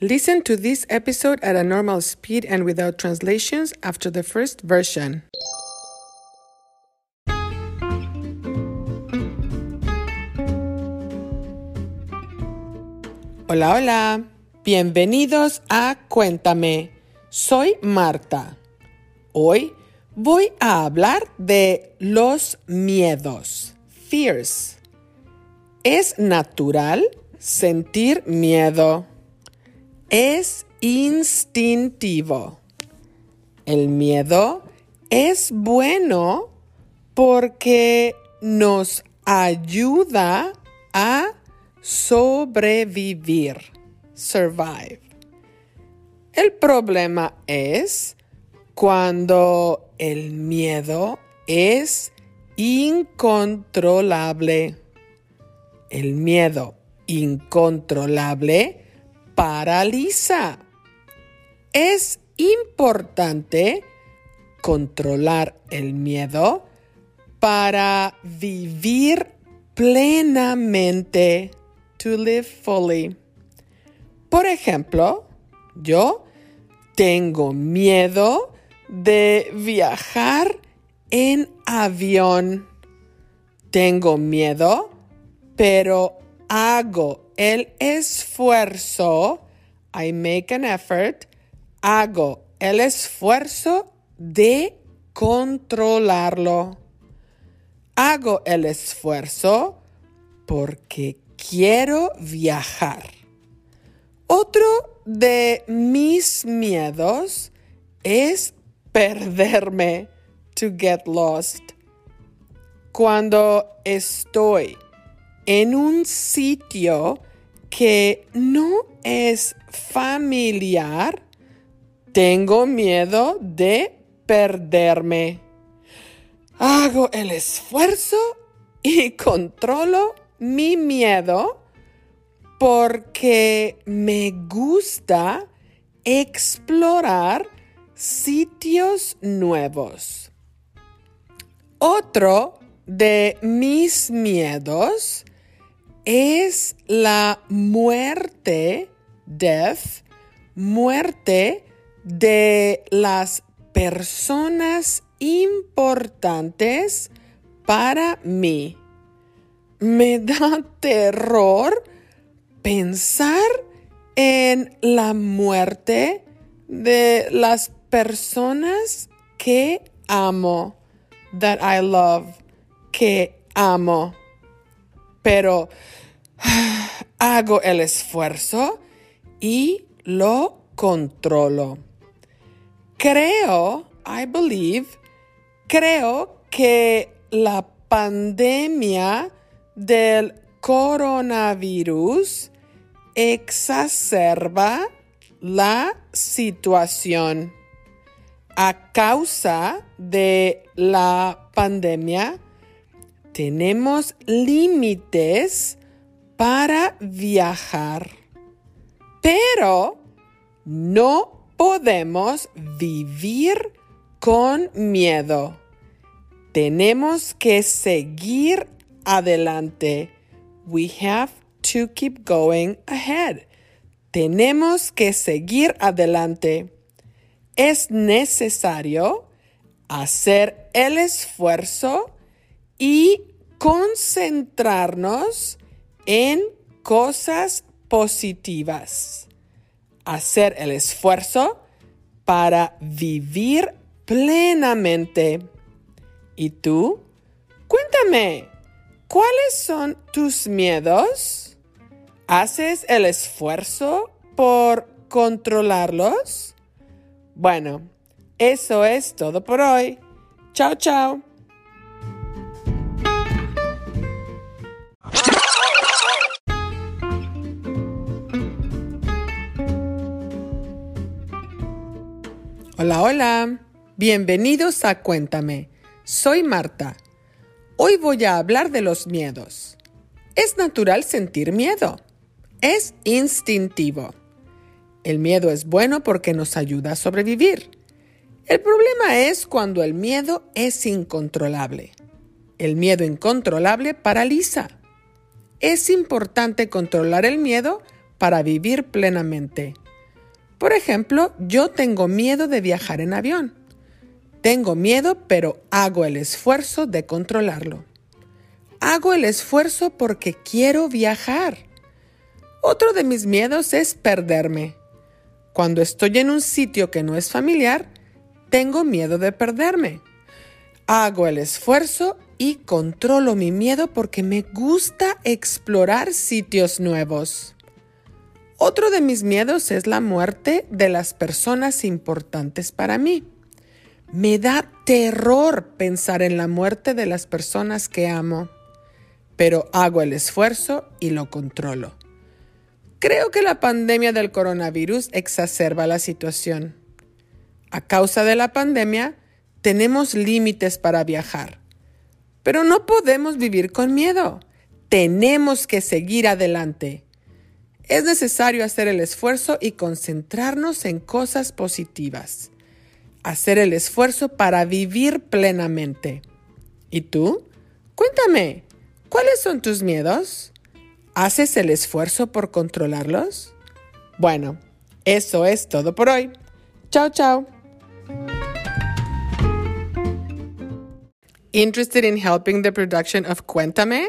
Listen to this episode at a normal speed and without translations after the first version. Hola, hola. Bienvenidos a Cuéntame. Soy Marta. Hoy voy a hablar de los miedos. Fears. Es natural sentir miedo. Es instintivo. El miedo es bueno porque nos ayuda a sobrevivir. Survive. El problema es cuando el miedo es incontrolable. El miedo incontrolable paraliza. Es importante controlar el miedo para vivir plenamente, to live fully. Por ejemplo, yo tengo miedo de viajar en avión. Tengo miedo, pero hago el esfuerzo. I make an effort. Hago el esfuerzo de controlarlo. Hago el esfuerzo porque quiero viajar. Otro de mis miedos es perderme, to get lost. Cuando estoy en un sitio que no es familiar, tengo miedo de perderme. Hago el esfuerzo y controlo mi miedo porque me gusta explorar sitios nuevos. Otro de mis miedos es la muerte, death, muerte de las personas importantes para mí. Me da terror pensar en la muerte de las personas que amo, that I love, que amo. Pero hago el esfuerzo y lo controlo. Creo, I believe, creo que la pandemia del coronavirus exacerba la situación. A causa de la pandemia, tenemos límites para viajar, pero no podemos vivir con miedo. Tenemos que seguir adelante. We have to keep going ahead. Tenemos que seguir adelante. Es necesario hacer el esfuerzo y concentrarnos en cosas positivas. Hacer el esfuerzo para vivir plenamente. ¿Y tú? Cuéntame, ¿cuáles son tus miedos? ¿Haces el esfuerzo por controlarlos? Bueno, eso es todo por hoy. Chao, chao. Hola, hola. Bienvenidos a Cuéntame. Soy Marta. Hoy voy a hablar de los miedos. Es natural sentir miedo. Es instintivo. El miedo es bueno porque nos ayuda a sobrevivir. El problema es cuando el miedo es incontrolable. El miedo incontrolable paraliza. Es importante controlar el miedo para vivir plenamente. Por ejemplo, yo tengo miedo de viajar en avión. Tengo miedo, pero hago el esfuerzo de controlarlo. Hago el esfuerzo porque quiero viajar. Otro de mis miedos es perderme. Cuando estoy en un sitio que no es familiar, tengo miedo de perderme. Hago el esfuerzo y controlo mi miedo porque me gusta explorar sitios nuevos. Otro de mis miedos es la muerte de las personas importantes para mí. Me da terror pensar en la muerte de las personas que amo, pero hago el esfuerzo y lo controlo. Creo que la pandemia del coronavirus exacerba la situación. A causa de la pandemia, tenemos límites para viajar, pero no podemos vivir con miedo. Tenemos que seguir adelante. Es necesario hacer el esfuerzo y concentrarnos en cosas positivas hacer el esfuerzo para vivir plenamente. ¿Y tú? Cuéntame, ¿cuáles son tus miedos? ¿Haces el esfuerzo por controlarlos? Bueno, eso es todo por hoy. Chao, chao. Interested in helping the production of Cuéntame?